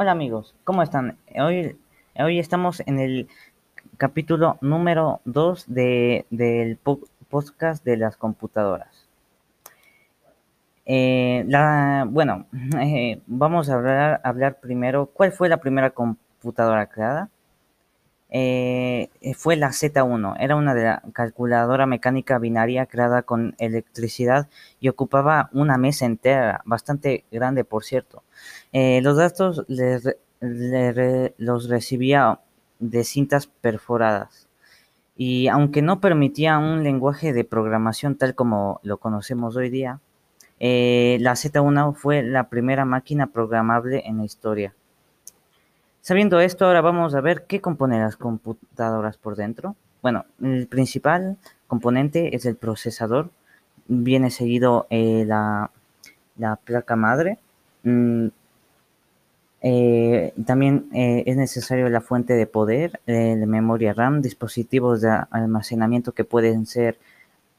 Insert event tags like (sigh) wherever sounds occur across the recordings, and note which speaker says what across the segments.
Speaker 1: Hola amigos, ¿cómo están? Hoy, hoy estamos en el capítulo número 2 de, del podcast de las computadoras. Eh, bueno, (laughs) eh, vamos a hablar, hablar primero, ¿cuál fue la primera computadora creada? Eh, fue la Z1. Era una de la calculadora mecánica binaria creada con electricidad y ocupaba una mesa entera, bastante grande por cierto. Eh, los datos los recibía de cintas perforadas. Y aunque no permitía un lenguaje de programación tal como lo conocemos hoy día, eh, la Z1 fue la primera máquina programable en la historia. Sabiendo esto, ahora vamos a ver qué compone las computadoras por dentro. Bueno, el principal componente es el procesador. Viene seguido eh, la, placa madre. Mm, eh, también eh, es necesario la fuente de poder, de memoria RAM, dispositivos de almacenamiento que pueden ser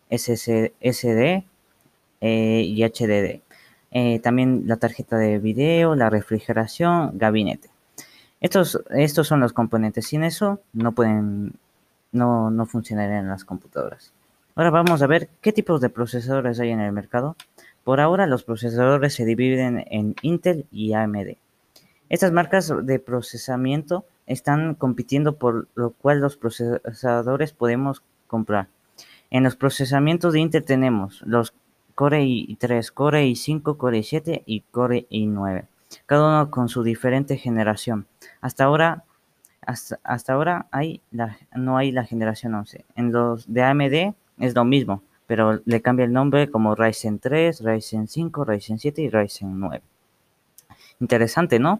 Speaker 1: SSD y HDD. también la tarjeta de video, la refrigeración, gabinete. Estos, estos son los componentes. Sin eso no pueden, no, no funcionarían las computadoras. Ahora vamos a ver qué tipos de procesadores hay en el mercado. Por ahora los procesadores se dividen en Intel y AMD. Estas marcas de procesamiento están compitiendo por lo cual los procesadores podemos comprar. En los procesamientos de Intel tenemos los Core i3, Core i5, Core i7 y Core i9, cada uno con su diferente generación. Hasta ahora, hasta, ahora hay no hay la generación 11. En los de AMD es lo mismo, pero le cambia el nombre como Ryzen 3, Ryzen 5, Ryzen 7 y Ryzen 9. Interesante, ¿no?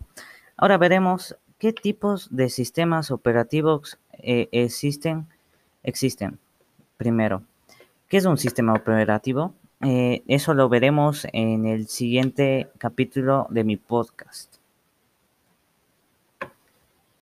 Speaker 1: Ahora veremos qué tipos de sistemas operativos eh, existen. Existen. Primero, ¿qué es un sistema operativo? Eh, eso lo veremos en el siguiente capítulo de mi podcast.